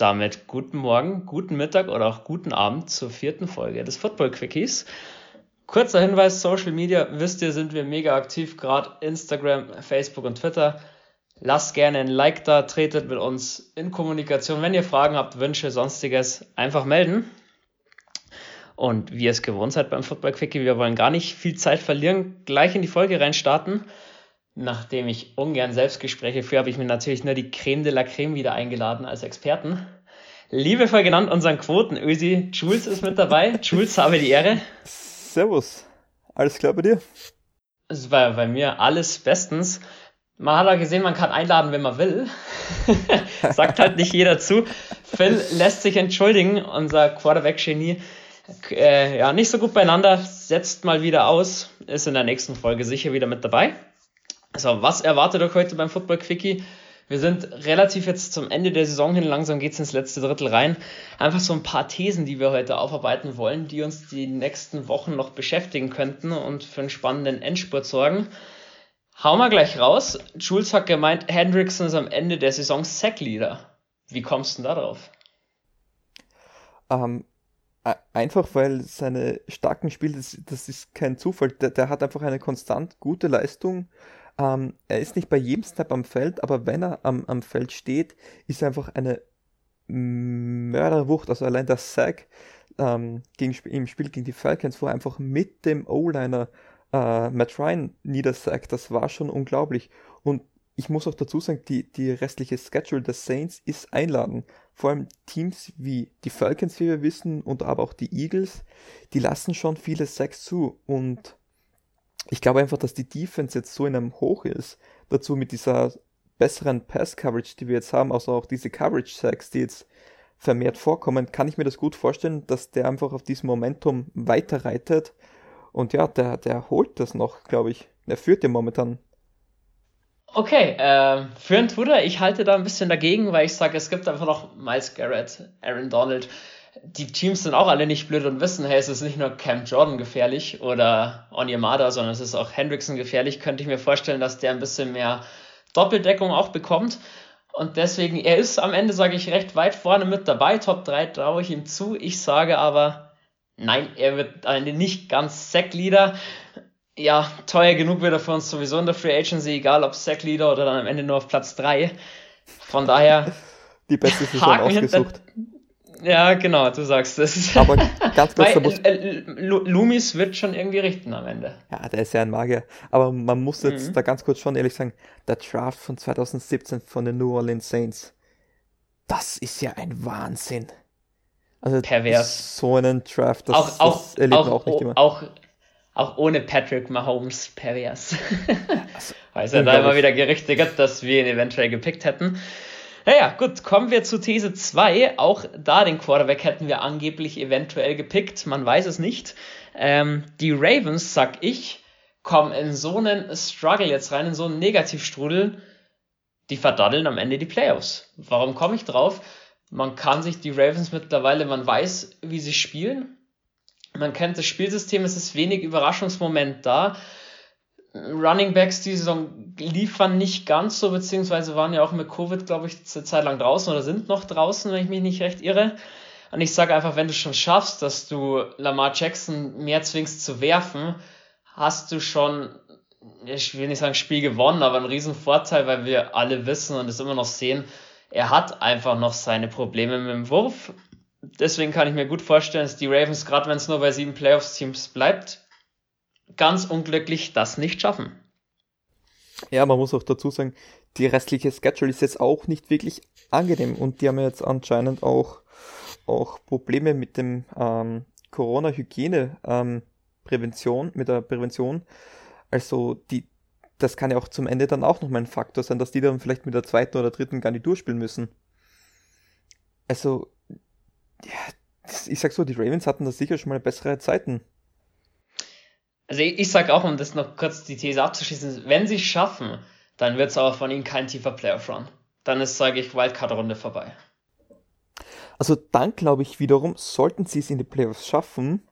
Damit guten Morgen, guten Mittag oder auch guten Abend zur vierten Folge des Football Quickies. Kurzer Hinweis, Social Media, wisst ihr, sind wir mega aktiv, gerade Instagram, Facebook und Twitter. Lasst gerne ein Like da, tretet mit uns in Kommunikation. Wenn ihr Fragen habt, Wünsche, sonstiges, einfach melden. Und wie ihr es gewohnt seid beim Football Quickie, wir wollen gar nicht viel Zeit verlieren, gleich in die Folge reinstarten. Nachdem ich ungern Selbstgespräche führe, habe ich mir natürlich nur die Creme de la Creme wieder eingeladen als Experten. Liebevoll genannt unseren Quotenösi. Jules ist mit dabei. Jules, habe die Ehre. Servus. Alles klar bei dir? Es war bei mir alles bestens. Man hat ja gesehen, man kann einladen, wenn man will. Sagt halt nicht jeder zu. Phil lässt sich entschuldigen, unser Quarterback-Genie äh, ja, nicht so gut beieinander, setzt mal wieder aus, ist in der nächsten Folge sicher wieder mit dabei. Also, was erwartet euch heute beim Football Quickie? Wir sind relativ jetzt zum Ende der Saison hin, langsam geht's ins letzte Drittel rein. Einfach so ein paar Thesen, die wir heute aufarbeiten wollen, die uns die nächsten Wochen noch beschäftigen könnten und für einen spannenden Endspurt sorgen. Hau mal gleich raus. Jules hat gemeint, Hendrickson ist am Ende der Saison Sackleader. Wie kommst du denn da drauf? Ähm, Einfach weil seine starken Spiele, das, das ist kein Zufall, der, der, hat einfach eine konstant gute Leistung. Ähm, er ist nicht bei jedem Snap am Feld, aber wenn er am, am Feld steht, ist er einfach eine Mörderwucht. Also allein der Sack ähm, gegen, im Spiel gegen die Falcons, wo er einfach mit dem O-Liner äh, Matt Ryan niedersackt, das war schon unglaublich. Und ich muss auch dazu sagen, die, die restliche Schedule der Saints ist einladend. Vor allem Teams wie die Falcons, wie wir wissen, und aber auch die Eagles, die lassen schon viele Sacks zu. Und ich glaube einfach, dass die Defense jetzt so in einem Hoch ist. Dazu mit dieser besseren Pass-Coverage, die wir jetzt haben, also auch diese Coverage-Sacks, die jetzt vermehrt vorkommen, kann ich mir das gut vorstellen, dass der einfach auf diesem Momentum weiterreitet. Und ja, der, der holt das noch, glaube ich. Er führt ja momentan Okay, äh, für ein Twitter, ich halte da ein bisschen dagegen, weil ich sage, es gibt einfach noch Miles Garrett, Aaron Donald. Die Teams sind auch alle nicht blöd und wissen, hey, es ist nicht nur Cam Jordan gefährlich oder Onyemada, sondern es ist auch Hendrickson gefährlich. Könnte ich mir vorstellen, dass der ein bisschen mehr Doppeldeckung auch bekommt. Und deswegen, er ist am Ende, sage ich, recht weit vorne mit dabei. Top 3 traue ich ihm zu. Ich sage aber, nein, er wird eine nicht ganz Sackleader ja, teuer genug wird er für uns sowieso in der Free Agency, egal ob Sack Leader oder dann am Ende nur auf Platz 3. Von daher. Die beste Saison ausgesucht. Ja, genau, du sagst es. Aber ganz kurz, Weil, muss... äh, Loomis wird schon irgendwie richten am Ende. Ja, der ist ja ein Magier. Aber man muss jetzt mhm. da ganz kurz schon ehrlich sagen, der Draft von 2017 von den New Orleans Saints, das ist ja ein Wahnsinn. Also Pervers. So einen Draft, das, auch, auch, das erlebt auch, man auch nicht immer. Auch auch ohne Patrick Mahomes pervers. also, Weil es ja da immer wieder Gerüchte gibt, dass wir ihn eventuell gepickt hätten. Naja, gut, kommen wir zu These 2. Auch da den Quarterback hätten wir angeblich eventuell gepickt. Man weiß es nicht. Ähm, die Ravens, sag ich, kommen in so einen Struggle jetzt rein, in so einen Negativstrudel. Die verdaddeln am Ende die Playoffs. Warum komme ich drauf? Man kann sich die Ravens mittlerweile, man weiß, wie sie spielen. Man kennt das Spielsystem, es ist wenig Überraschungsmoment da. Running Backs die Saison liefern nicht ganz so, beziehungsweise waren ja auch mit Covid, glaube ich, eine Zeit lang draußen oder sind noch draußen, wenn ich mich nicht recht irre. Und ich sage einfach, wenn du schon schaffst, dass du Lamar Jackson mehr zwingst zu werfen, hast du schon, ich will nicht sagen Spiel gewonnen, aber einen riesen Vorteil, weil wir alle wissen und es immer noch sehen, er hat einfach noch seine Probleme mit dem Wurf deswegen kann ich mir gut vorstellen, dass die Ravens, gerade wenn es nur bei sieben Playoffs-Teams bleibt, ganz unglücklich das nicht schaffen. Ja, man muss auch dazu sagen, die restliche Schedule ist jetzt auch nicht wirklich angenehm und die haben jetzt anscheinend auch, auch Probleme mit dem ähm, Corona-Hygiene-Prävention, ähm, mit der Prävention. Also die, das kann ja auch zum Ende dann auch nochmal ein Faktor sein, dass die dann vielleicht mit der zweiten oder dritten Garnitur spielen müssen. Also ja, ich sag so, die Ravens hatten da sicher schon mal bessere Zeiten. Also ich, ich sag auch, um das noch kurz die These abzuschließen, wenn sie es schaffen, dann wird es aber von ihnen kein tiefer Playoff-Run. Dann ist, sage ich, Wildcard-Runde vorbei. Also dann glaube ich wiederum, sollten sie es in die Playoffs schaffen,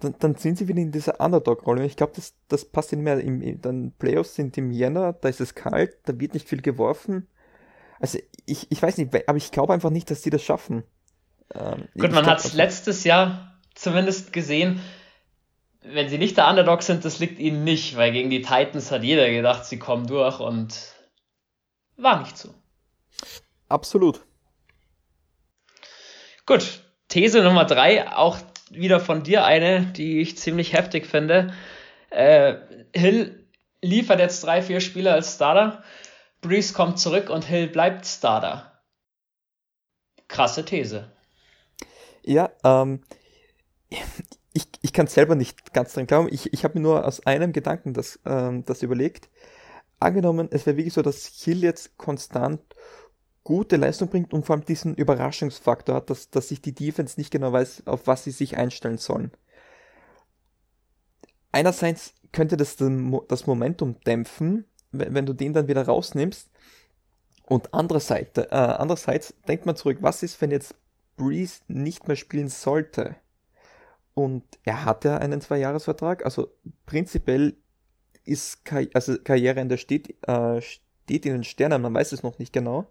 dann, dann sind sie wieder in dieser Underdog-Rolle. Ich glaube, das, das passt ihnen mehr. Im, dann Playoffs sind im Jänner, da ist es kalt, da wird nicht viel geworfen. Also ich, ich weiß nicht, aber ich glaube einfach nicht, dass die das schaffen. Ähm, Gut, man hat es letztes Jahr zumindest gesehen, wenn sie nicht der Underdog sind, das liegt ihnen nicht, weil gegen die Titans hat jeder gedacht, sie kommen durch und war nicht so. Absolut. Gut, These Nummer drei, auch wieder von dir eine, die ich ziemlich heftig finde. Äh, Hill liefert jetzt drei, vier Spiele als Starter. Breeze kommt zurück und Hill bleibt Starter. Krasse These. Ja, ähm, ich, ich kann selber nicht ganz dran glauben. Ich, ich habe mir nur aus einem Gedanken das, ähm, das überlegt. Angenommen, es wäre wirklich so, dass Hill jetzt konstant gute Leistung bringt und vor allem diesen Überraschungsfaktor hat, dass, dass sich die Defense nicht genau weiß, auf was sie sich einstellen sollen. Einerseits könnte das das Momentum dämpfen, wenn du den dann wieder rausnimmst. Und andererseits, äh, andererseits denkt man zurück, was ist, wenn jetzt Breeze nicht mehr spielen sollte? Und er hat ja einen Zweijahresvertrag, also prinzipiell ist Kar also Karriereende steht, äh, steht in den Sternen, man weiß es noch nicht genau.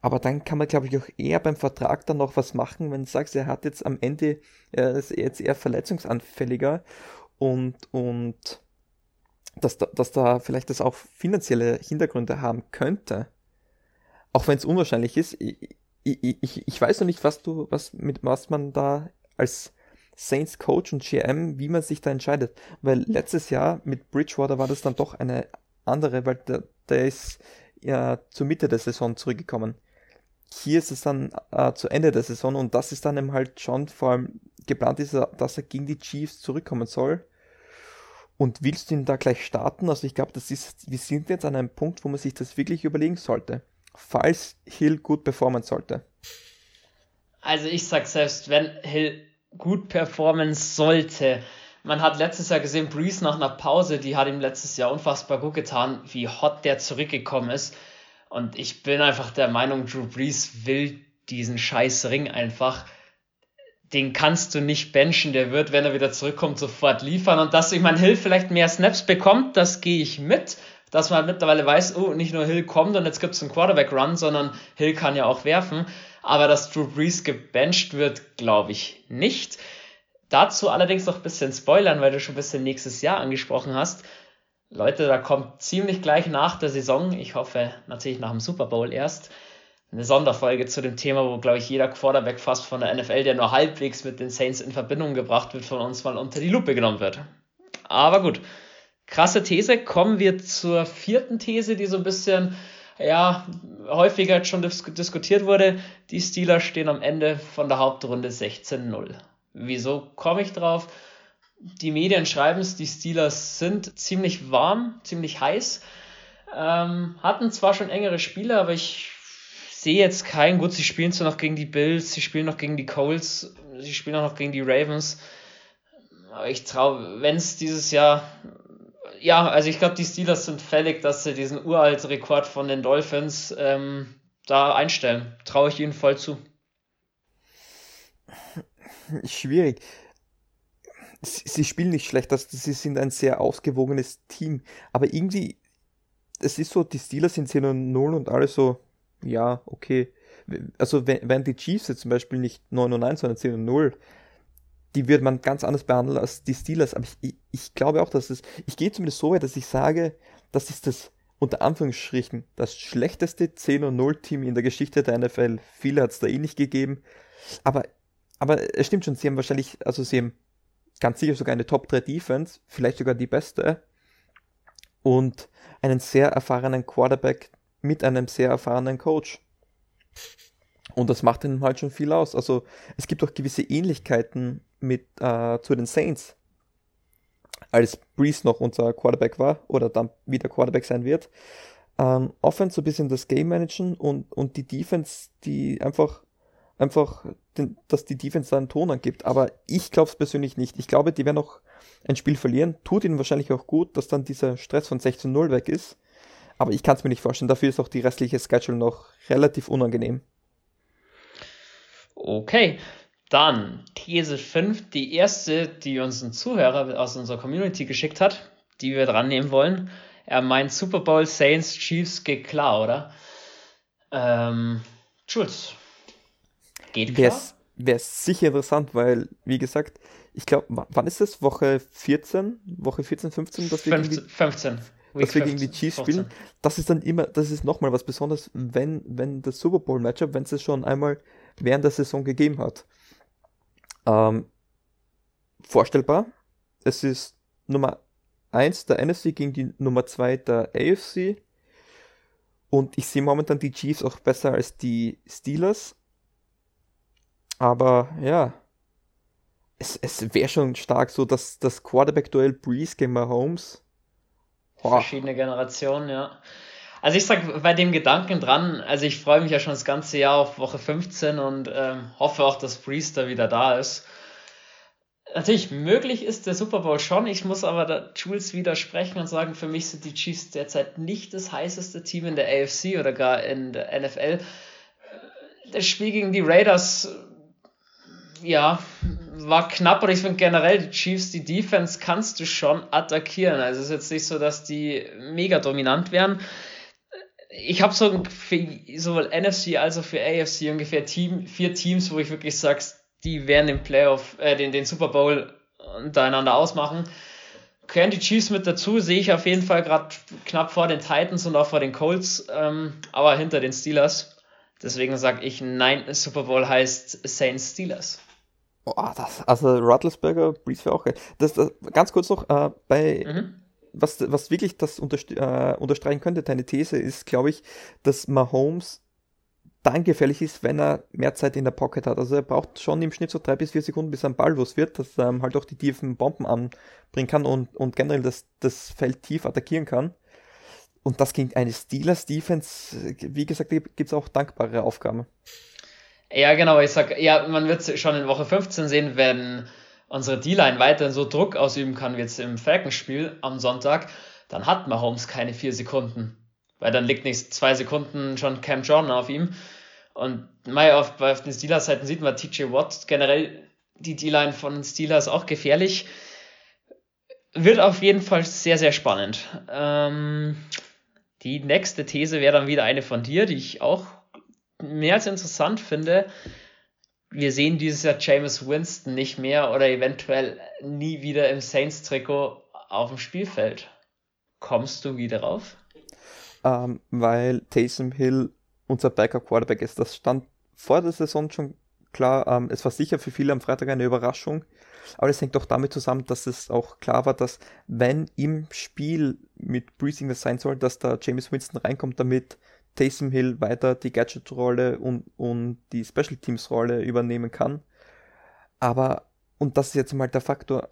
Aber dann kann man, glaube ich, auch eher beim Vertrag dann noch was machen, wenn du sagst, er hat jetzt am Ende, er ist jetzt eher verletzungsanfälliger und, und dass da, dass da vielleicht das auch finanzielle Hintergründe haben könnte. Auch wenn es unwahrscheinlich ist. Ich, ich, ich weiß noch nicht, was du, was, mit was man da als Saints Coach und GM, wie man sich da entscheidet. Weil letztes Jahr mit Bridgewater war das dann doch eine andere, weil der, der ist ja zur Mitte der Saison zurückgekommen hier ist es dann äh, zu Ende der Saison und das ist dann eben halt schon vor allem geplant ist, dass er gegen die Chiefs zurückkommen soll. Und willst du ihn da gleich starten? Also ich glaube, das ist, wir sind jetzt an einem Punkt, wo man sich das wirklich überlegen sollte. Falls Hill gut performen sollte. Also ich sag selbst, wenn Hill gut performen sollte. Man hat letztes Jahr gesehen, Breeze nach einer Pause, die hat ihm letztes Jahr unfassbar gut getan, wie hot der zurückgekommen ist. Und ich bin einfach der Meinung, Drew Brees will diesen scheiß Ring einfach. Den kannst du nicht benchen, der wird, wenn er wieder zurückkommt, sofort liefern. Und dass ich mein Hill vielleicht mehr Snaps bekommt, das gehe ich mit. Dass man mittlerweile weiß, oh, nicht nur Hill kommt und jetzt gibt es einen Quarterback-Run, sondern Hill kann ja auch werfen. Aber dass Drew Brees gebencht wird, glaube ich nicht. Dazu allerdings noch ein bisschen spoilern, weil du schon ein bisschen nächstes Jahr angesprochen hast. Leute, da kommt ziemlich gleich nach der Saison, ich hoffe natürlich nach dem Super Bowl erst, eine Sonderfolge zu dem Thema, wo, glaube ich, jeder Quarterback fast von der NFL, der nur halbwegs mit den Saints in Verbindung gebracht wird, von uns mal unter die Lupe genommen wird. Aber gut, krasse These. Kommen wir zur vierten These, die so ein bisschen, ja, häufiger schon dis diskutiert wurde. Die Steelers stehen am Ende von der Hauptrunde 16-0. Wieso komme ich drauf? die Medien schreiben es, die Steelers sind ziemlich warm, ziemlich heiß. Ähm, hatten zwar schon engere Spiele, aber ich sehe jetzt keinen. Gut, sie spielen zwar noch gegen die Bills, sie spielen noch gegen die Colts, sie spielen auch noch gegen die Ravens. Aber ich traue, wenn es dieses Jahr. Ja, also ich glaube, die Steelers sind fällig, dass sie diesen uralten Rekord von den Dolphins ähm, da einstellen. Traue ich ihnen voll zu. Schwierig sie spielen nicht schlecht, also sie sind ein sehr ausgewogenes Team. Aber irgendwie, es ist so, die Steelers sind 10 und 0 und alle so, ja, okay. Also wenn, die Chiefs jetzt zum Beispiel nicht 9 und 1, sondern 10 und 0, die wird man ganz anders behandeln als die Steelers. Aber ich, ich glaube auch, dass es, ich gehe zumindest so weit, dass ich sage, das ist das, unter Anführungsstrichen, das schlechteste 10 und 0 Team in der Geschichte der NFL. Viele hat es da eh nicht gegeben. Aber, aber es stimmt schon, sie haben wahrscheinlich, also sie haben ganz sicher sogar eine Top 3 Defense, vielleicht sogar die beste. Und einen sehr erfahrenen Quarterback mit einem sehr erfahrenen Coach. Und das macht ihnen halt schon viel aus. Also es gibt auch gewisse Ähnlichkeiten mit äh, zu den Saints. Als Breeze noch unser Quarterback war oder dann wieder Quarterback sein wird. Ähm, Offense so ein bisschen das Game managen und, und die Defense, die einfach einfach, den, dass die Defense da einen Ton angibt. Aber ich glaube es persönlich nicht. Ich glaube, die werden noch ein Spiel verlieren. Tut ihnen wahrscheinlich auch gut, dass dann dieser Stress von 16-0 weg ist. Aber ich kann es mir nicht vorstellen. Dafür ist auch die restliche Schedule noch relativ unangenehm. Okay, dann These 5, die erste, die uns ein Zuhörer aus unserer Community geschickt hat, die wir dran nehmen wollen. Er meint Super Bowl Saints Chiefs geht klar, oder? Ähm, Schulz. Geht klar? Wäre sicher interessant, weil, wie gesagt, ich glaube, wann ist das? Woche 14? Woche 14, 15? Dass wir 15. 15 dass wir gegen die Chiefs 15. spielen, das ist dann immer, das ist nochmal was Besonderes, wenn, wenn das Super Bowl Matchup, wenn es schon einmal während der Saison gegeben hat. Ähm, vorstellbar. Es ist Nummer 1 der NFC gegen die Nummer 2 der AFC. Und ich sehe momentan die Chiefs auch besser als die Steelers. Aber ja, es, es wäre schon stark so, dass das Quarterback-Duell Breeze gegen Mahomes. Verschiedene Generationen, ja. Also ich sag bei dem Gedanken dran, also ich freue mich ja schon das ganze Jahr auf Woche 15 und ähm, hoffe auch, dass Priester wieder da ist. Natürlich, möglich ist der Super Bowl schon. Ich muss aber da Jules widersprechen und sagen, für mich sind die Chiefs derzeit nicht das heißeste Team in der AFC oder gar in der NFL. Das Spiel gegen die Raiders, ja, war knapp, aber ich finde generell die Chiefs, die Defense kannst du schon attackieren. Also es ist jetzt nicht so, dass die mega dominant wären. Ich habe so für sowohl NFC als auch für AFC ungefähr Team, vier Teams, wo ich wirklich sage, die werden den Playoff, äh, den, den Super Bowl untereinander ausmachen. Gehören die Chiefs mit dazu, sehe ich auf jeden Fall gerade knapp vor den Titans und auch vor den Colts, ähm, aber hinter den Steelers. Deswegen sage ich, nein, Super Bowl heißt Saints Steelers. Oh, das, also Rattlesberger, Breeze wäre auch geil. Das, das, ganz kurz noch, äh, bei, mhm. Was, was wirklich das unterst äh, unterstreichen könnte, deine These ist, glaube ich, dass Mahomes dann gefährlich ist, wenn er mehr Zeit in der Pocket hat. Also er braucht schon im Schnitt so drei bis vier Sekunden, bis er am Ball los wird, dass er ähm, halt auch die tiefen Bomben anbringen kann und, und generell das, das Feld tief attackieren kann. Und das gegen eine Steelers Defense, wie gesagt, gibt es auch dankbare Aufgaben. Ja, genau, ich sag, ja, man wird schon in Woche 15 sehen, wenn unsere D-Line weiterhin so Druck ausüben kann wie jetzt im Falcons-Spiel am Sonntag, dann hat Mahomes keine vier Sekunden. Weil dann liegt nicht zwei Sekunden schon Cam Jordan auf ihm. Und mal auf, auf den Steelers-Seiten sieht man TJ Watt, generell die D-Line von Steelers auch gefährlich. Wird auf jeden Fall sehr, sehr spannend. Ähm, die nächste These wäre dann wieder eine von dir, die ich auch mehr als interessant finde, wir sehen dieses Jahr James Winston nicht mehr oder eventuell nie wieder im Saints-Trikot auf dem Spielfeld. Kommst du wieder rauf? Ähm, weil Taysom Hill unser Backup Quarterback ist. Das stand vor der Saison schon klar. Ähm, es war sicher für viele am Freitag eine Überraschung. Aber das hängt auch damit zusammen, dass es auch klar war, dass wenn im Spiel mit Breezing das sein soll, dass da James Winston reinkommt, damit Taysom Hill weiter die Gadget-Rolle und, und die Special Teams-Rolle übernehmen kann. Aber, und das ist jetzt mal der Faktor,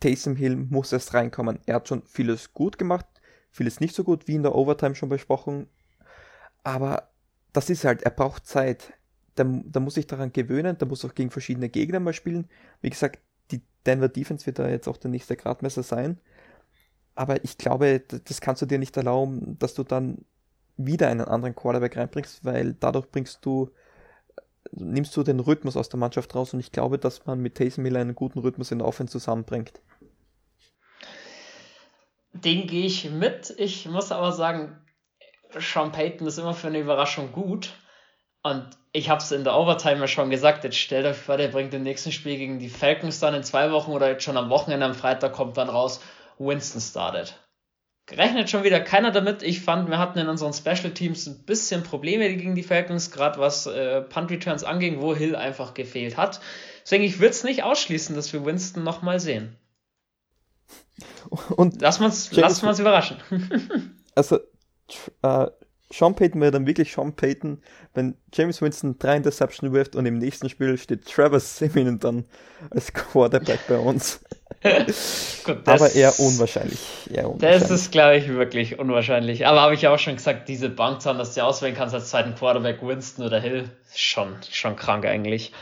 Taysom Hill muss erst reinkommen. Er hat schon vieles gut gemacht, vieles nicht so gut, wie in der Overtime schon besprochen. Aber das ist halt, er braucht Zeit. Da, da muss sich daran gewöhnen, da muss auch gegen verschiedene Gegner mal spielen. Wie gesagt, die Denver Defense wird da jetzt auch der nächste Gradmesser sein. Aber ich glaube, das kannst du dir nicht erlauben, dass du dann wieder einen anderen Quarterback reinbringst, weil dadurch bringst du, nimmst du den Rhythmus aus der Mannschaft raus und ich glaube, dass man mit Taysom Hill einen guten Rhythmus in der Offense zusammenbringt. Den gehe ich mit. Ich muss aber sagen, Sean Payton ist immer für eine Überraschung gut. Und ich habe es in der Overtime schon gesagt, jetzt stellt euch vor, der bringt im nächsten Spiel gegen die Falcons dann in zwei Wochen oder jetzt schon am Wochenende am Freitag kommt dann raus, Winston startet rechnet schon wieder keiner damit. Ich fand, wir hatten in unseren Special Teams ein bisschen Probleme gegen die Falcons, gerade was äh, Punt Returns anging, wo Hill einfach gefehlt hat. Deswegen, ich würde es nicht ausschließen, dass wir Winston nochmal sehen. Und lass uns lass uns überraschen. also, äh, Sean Payton wäre dann wirklich Sean Payton, wenn James Winston drei Interceptions wirft und im nächsten Spiel steht Trevor Simeon dann als Quarterback bei uns. Gut, aber eher unwahrscheinlich. eher unwahrscheinlich. Das ist, glaube ich, wirklich unwahrscheinlich. Aber habe ich ja auch schon gesagt, diese Bank zu haben, dass du auswählen kannst als zweiten Quarterback Winston oder Hill, schon, schon krank eigentlich.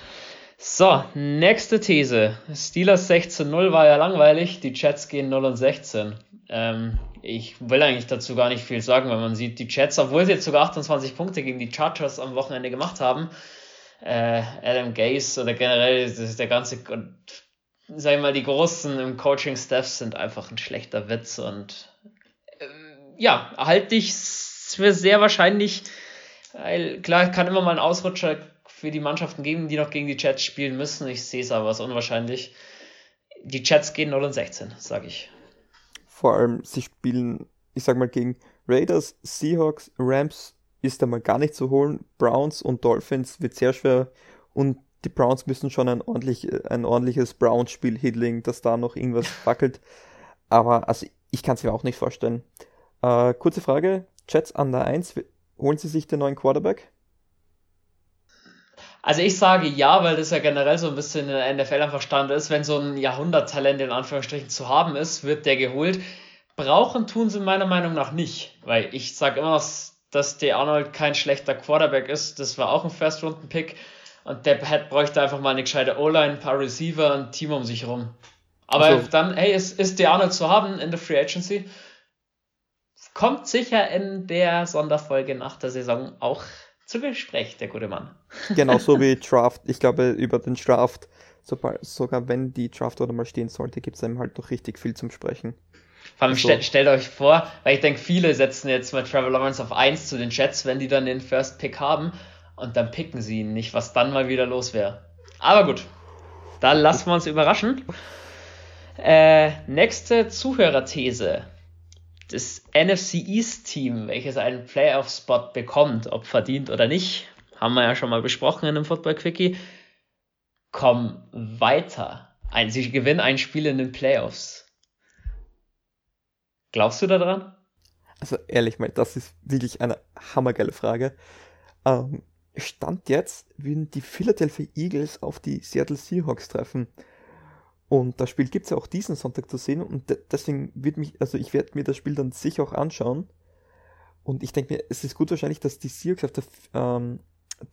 So, nächste These. Steelers 16-0 war ja langweilig, die Jets gehen 0 und 16. Ähm, ich will eigentlich dazu gar nicht viel sagen, weil man sieht, die Jets, obwohl sie jetzt sogar 28 Punkte gegen die Chargers am Wochenende gemacht haben, äh, Adam Gase oder generell der ganze, sag ich mal, die Großen im Coaching-Staff sind einfach ein schlechter Witz und äh, ja, halte ich für sehr wahrscheinlich, Weil, klar, kann immer mal ein Ausrutscher für die Mannschaften geben, die noch gegen die Jets spielen müssen. Ich sehe es aber als unwahrscheinlich. Die Jets gehen 0 und 16, sage ich. Vor allem, sie spielen, ich sag mal, gegen Raiders, Seahawks, Rams ist da mal gar nicht zu holen. Browns und Dolphins wird sehr schwer. Und die Browns müssen schon ein, ordentlich, ein ordentliches Browns-Spiel hitlegen, dass da noch irgendwas wackelt. Aber also ich kann es mir auch nicht vorstellen. Äh, kurze Frage, Jets an der 1, holen Sie sich den neuen Quarterback? Also ich sage ja, weil das ja generell so ein bisschen in der NFL einfach Stand ist, wenn so ein Jahrhunderttalent in Anführungsstrichen zu haben ist, wird der geholt. Brauchen tun sie meiner Meinung nach nicht, weil ich sage immer, dass der Arnold kein schlechter Quarterback ist. Das war auch ein First-Runden-Pick und der bräuchte einfach mal eine gescheite O-Line, ein paar Receiver, ein Team um sich herum. Aber also, dann, hey, ist, ist der Arnold zu haben in der Free Agency? Kommt sicher in der Sonderfolge nach der Saison auch zu Gespräch, der gute Mann. Genau, so wie Draft. Ich glaube, über den Draft, sobald, sogar wenn die Draft oder mal stehen sollte, gibt es einem halt noch richtig viel zum Sprechen. Vor allem also. stellt, stellt euch vor, weil ich denke, viele setzen jetzt mal Trevor Lawrence auf 1 zu den Jets, wenn die dann den First Pick haben und dann picken sie ihn nicht, was dann mal wieder los wäre. Aber gut, da lassen wir uns überraschen. Äh, nächste Zuhörerthese das NFC East Team, welches einen Playoff-Spot bekommt, ob verdient oder nicht, haben wir ja schon mal besprochen in dem Football Quickie, kommen weiter. Ein, sie gewinnen ein Spiel in den Playoffs. Glaubst du daran? Also ehrlich mal, das ist wirklich eine hammergeile Frage. Ähm, Stand jetzt würden die Philadelphia Eagles auf die Seattle Seahawks treffen. Und das Spiel gibt es ja auch diesen Sonntag zu sehen und deswegen wird mich, also ich werde mir das Spiel dann sicher auch anschauen. Und ich denke mir, es ist gut wahrscheinlich, dass die Seahawks auf, der, ähm,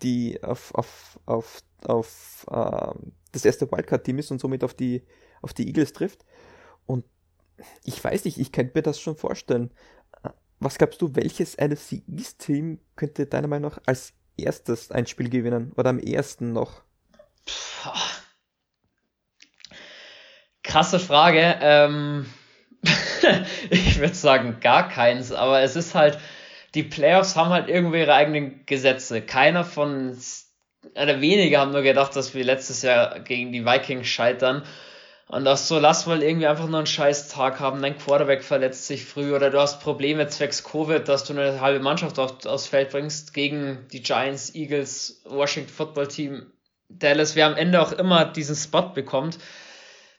die auf, auf, auf, auf ähm, das erste Wildcard-Team ist und somit auf die, auf die Eagles trifft. Und ich weiß nicht, ich könnte mir das schon vorstellen. Was glaubst du, welches NFC East-Team könnte deiner Meinung nach als erstes ein Spiel gewinnen? Oder am ersten noch? Puh Krasse Frage. Ähm, ich würde sagen gar keins, aber es ist halt, die Playoffs haben halt irgendwie ihre eigenen Gesetze. Keiner von, oder wenige haben nur gedacht, dass wir letztes Jahr gegen die Vikings scheitern. Und das so, lass mal irgendwie einfach nur einen scheiß Tag haben, dein Quarterback verletzt sich früh oder du hast Probleme zwecks Covid, dass du eine halbe Mannschaft auf, aufs Feld bringst gegen die Giants, Eagles, Washington Football Team, Dallas, wer am Ende auch immer diesen Spot bekommt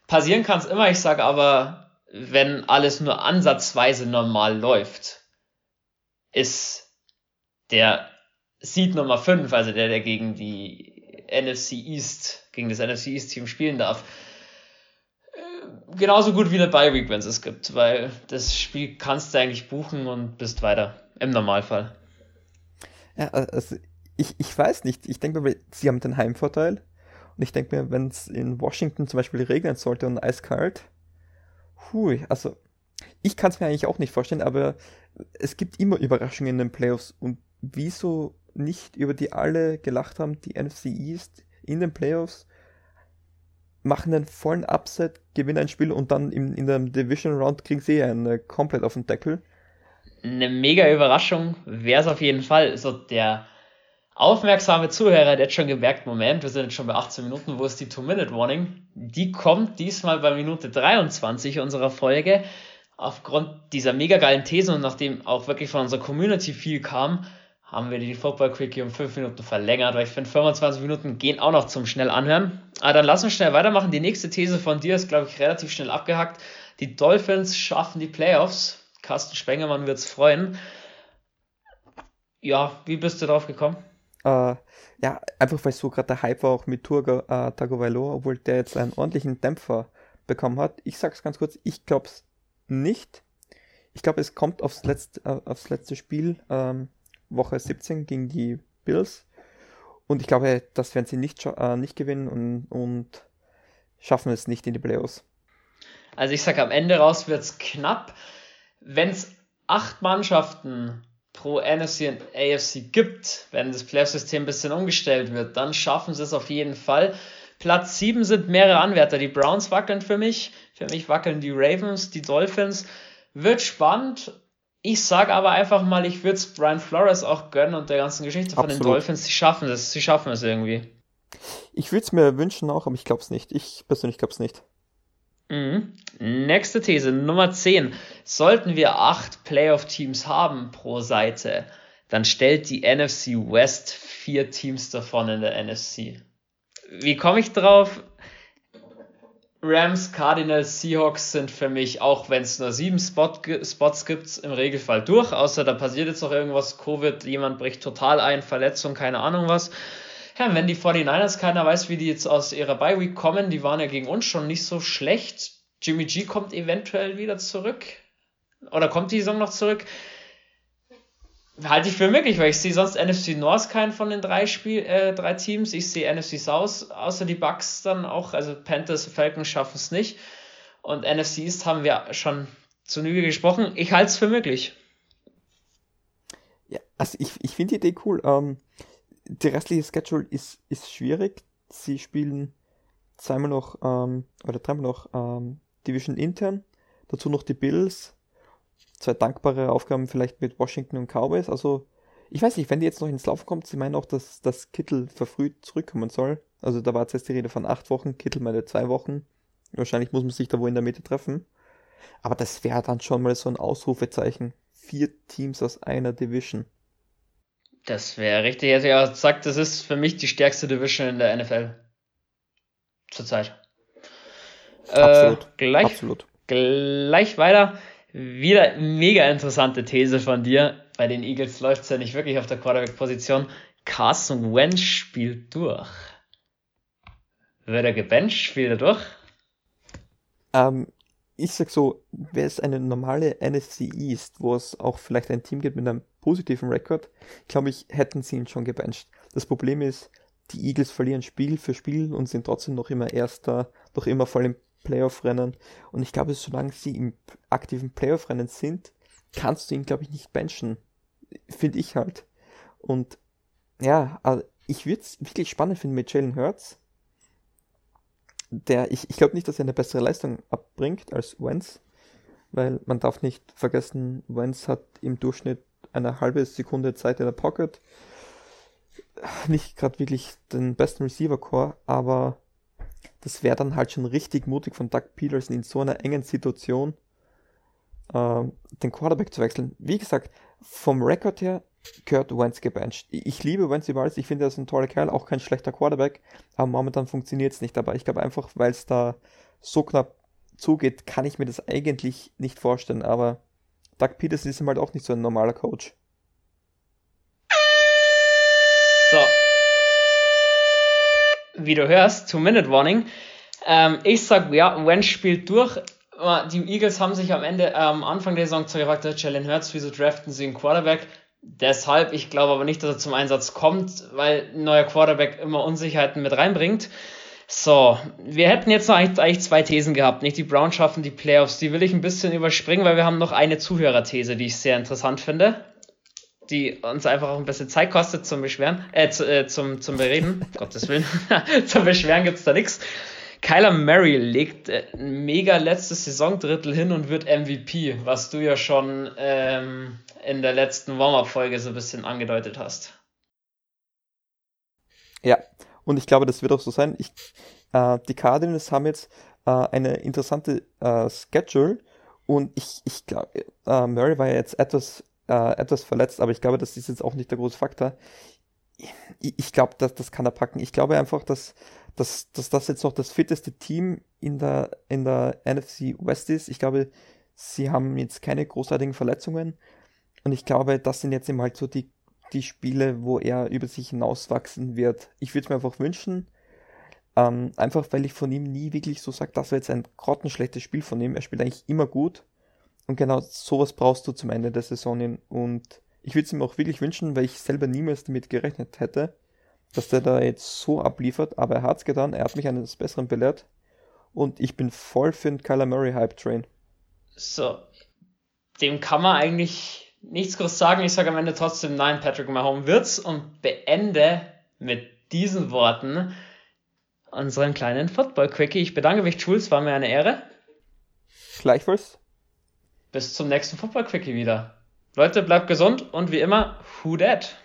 passieren kann es immer. Ich sage aber, wenn alles nur ansatzweise normal läuft, ist der Seed Nummer 5, also der, der gegen die NFC East, gegen das NFC East Team spielen darf, genauso gut wie eine Bye Week, wenn es es gibt, weil das Spiel kannst du eigentlich buchen und bist weiter, im Normalfall. Ja, also ich, ich weiß nicht, ich denke sie haben den Heimvorteil, und ich denke mir, wenn es in Washington zum Beispiel regnen sollte und eiskalt, hui, also ich kann es mir eigentlich auch nicht vorstellen, aber es gibt immer Überraschungen in den Playoffs und wieso nicht über die alle gelacht haben, die NFC East in den Playoffs machen einen vollen Upset, gewinnen ein Spiel und dann in, in der Division Round kriegen sie einen komplett auf den Deckel. Eine mega Überraschung wäre es auf jeden Fall. So der Aufmerksame Zuhörer, hat schon gemerkt, Moment, wir sind jetzt schon bei 18 Minuten, wo ist die Two-Minute-Warning? Die kommt diesmal bei Minute 23 unserer Folge. Aufgrund dieser mega geilen Thesen und nachdem auch wirklich von unserer Community viel kam, haben wir die Football Quickie um 5 Minuten verlängert, weil ich finde 25 Minuten gehen auch noch zum schnell anhören. Aber dann lass uns schnell weitermachen. Die nächste These von dir ist, glaube ich, relativ schnell abgehackt. Die Dolphins schaffen die Playoffs. Carsten Spengemann wird es freuen. Ja, wie bist du drauf gekommen? Äh, ja, einfach weil so gerade der Hype war auch mit Turgo äh, Tagovailoa, obwohl der jetzt einen ordentlichen Dämpfer bekommen hat. Ich sag's ganz kurz, ich glaub's nicht. Ich glaube, es kommt aufs letzte, äh, aufs letzte Spiel, ähm, Woche 17 gegen die Bills. Und ich glaube, das werden sie nicht, äh, nicht gewinnen und, und schaffen es nicht in die Playoffs. Also ich sag am Ende raus wird's knapp. Wenn's acht Mannschaften pro NFC und AFC gibt, wenn das Playoff-System ein bisschen umgestellt wird, dann schaffen sie es auf jeden Fall. Platz 7 sind mehrere Anwärter. Die Browns wackeln für mich. Für mich wackeln die Ravens, die Dolphins. Wird spannend. Ich sage aber einfach mal, ich würde es Brian Flores auch gönnen und der ganzen Geschichte von Absolut. den Dolphins. Sie schaffen es, sie schaffen es irgendwie. Ich würde es mir wünschen auch, aber ich glaube es nicht. Ich persönlich glaube es nicht. Mhm. Nächste These, Nummer 10. Sollten wir acht Playoff-Teams haben pro Seite, dann stellt die NFC West vier Teams davon in der NFC. Wie komme ich drauf? Rams, Cardinals, Seahawks sind für mich, auch wenn es nur sieben Spot, Spots gibt, im Regelfall durch, außer da passiert jetzt noch irgendwas, Covid, jemand bricht total ein, Verletzung, keine Ahnung was. Ja, wenn die 49ers, keiner weiß, wie die jetzt aus ihrer Bye Week kommen, die waren ja gegen uns schon nicht so schlecht. Jimmy G kommt eventuell wieder zurück. Oder kommt die Saison noch zurück? halte ich für möglich, weil ich sehe sonst NFC North keinen von den drei Spiel, äh, drei Teams. Ich sehe NFC South außer die Bucks dann auch, also Panthers, Falcons schaffen es nicht. Und NFC East haben wir schon zu Nüge gesprochen. Ich halte es für möglich. Ja, also ich, ich finde die Idee cool. Ähm, die restliche Schedule ist, ist schwierig. Sie spielen zweimal noch ähm, oder dreimal noch ähm, Division intern. Dazu noch die Bills, zwei dankbare Aufgaben vielleicht mit Washington und Cowboys. Also, ich weiß nicht, wenn die jetzt noch ins Laufen kommt, sie meinen auch, dass, dass Kittel verfrüht zurückkommen soll. Also da war jetzt die Rede von acht Wochen, Kittel meine zwei Wochen. Wahrscheinlich muss man sich da wo in der Mitte treffen. Aber das wäre dann schon mal so ein Ausrufezeichen. Vier Teams aus einer Division. Das wäre richtig. Also ja, sagt, das ist für mich die stärkste Division in der NFL. Zurzeit. Absolut. Äh, gleich, Absolut. Gleich weiter. Wieder mega interessante These von dir. Bei den Eagles läuft es ja nicht wirklich auf der Quarterback-Position. Carson Wentz spielt durch. Wird er gebencht? Spielt er durch? Ähm, ich sag so, wäre es eine normale NFC East, wo es auch vielleicht ein Team gibt mit einem positiven Rekord, glaube ich, hätten sie ihn schon gebencht. Das Problem ist, die Eagles verlieren Spiel für Spiel und sind trotzdem noch immer Erster, noch immer voll im Playoff-Rennen. Und ich glaube, solange sie im aktiven Playoff-Rennen sind, kannst du ihn, glaube ich, nicht benchen. Finde ich halt. Und ja, ich würde es wirklich spannend finden mit Jalen Hurts. Der, ich, ich glaube nicht, dass er eine bessere Leistung abbringt als Wentz, weil man darf nicht vergessen, Wentz hat im Durchschnitt eine halbe Sekunde Zeit in der Pocket. Nicht gerade wirklich den besten Receiver-Core, aber das wäre dann halt schon richtig mutig von Doug Peterson in so einer engen Situation äh, den Quarterback zu wechseln. Wie gesagt, vom Rekord her gehört Wentz gebencht. Ich liebe Wentz über ich finde, er ist ein toller Kerl, auch kein schlechter Quarterback, aber momentan funktioniert es nicht. Aber ich glaube einfach, weil es da so knapp zugeht, kann ich mir das eigentlich nicht vorstellen. Aber Doug Peterson ist halt auch nicht so ein normaler Coach. So, wie du hörst, Two-Minute-Warning. Ähm, ich sag, ja, Wentz spielt durch. Äh, die Eagles haben sich am Ende, ähm, Anfang der Saison gefragt, Jalen Hurts, wieso draften sie einen Quarterback? Deshalb, ich glaube aber nicht, dass er zum Einsatz kommt, weil ein neuer Quarterback immer Unsicherheiten mit reinbringt. So, wir hätten jetzt noch eigentlich zwei Thesen gehabt. Nicht die Browns schaffen die Playoffs. Die will ich ein bisschen überspringen, weil wir haben noch eine Zuhörerthese, die ich sehr interessant finde die uns einfach auch ein bisschen Zeit kostet zum Beschweren, äh, zu, äh zum, zum Bereden. Gottes Willen. zum Beschweren gibt's da nichts. Kyler Murray legt äh, ein mega letztes Saisondrittel hin und wird MVP, was du ja schon ähm, in der letzten Warm-Up-Folge so ein bisschen angedeutet hast. Ja, und ich glaube, das wird auch so sein. Ich, äh, die Cardinals haben jetzt äh, eine interessante äh, Schedule und ich, ich glaube, äh, Murray war ja jetzt etwas äh, etwas verletzt, aber ich glaube, das ist jetzt auch nicht der große Faktor. Ich, ich glaube, dass das kann er packen. Ich glaube einfach, dass, dass, dass das jetzt noch das fitteste Team in der, in der NFC West ist. Ich glaube, sie haben jetzt keine großartigen Verletzungen. Und ich glaube, das sind jetzt eben halt so die, die Spiele, wo er über sich hinauswachsen wird. Ich würde es mir einfach wünschen, ähm, einfach weil ich von ihm nie wirklich so sage, das war jetzt ein grottenschlechtes Spiel von ihm. Er spielt eigentlich immer gut. Und genau sowas brauchst du zum Ende der Saison hin. Und ich würde es ihm auch wirklich wünschen, weil ich selber niemals damit gerechnet hätte, dass der da jetzt so abliefert. Aber er hat es getan, er hat mich eines Besseren belehrt. Und ich bin voll für den Kyler Murray Hype Train. So, dem kann man eigentlich nichts groß sagen. Ich sage am Ende trotzdem nein, Patrick Mahomes wird's und beende mit diesen Worten unseren kleinen Football-Quickie. Ich bedanke mich, Jules, war mir eine Ehre. Gleichfalls. Bis zum nächsten Football Quickie wieder. Leute, bleibt gesund und wie immer, who dat?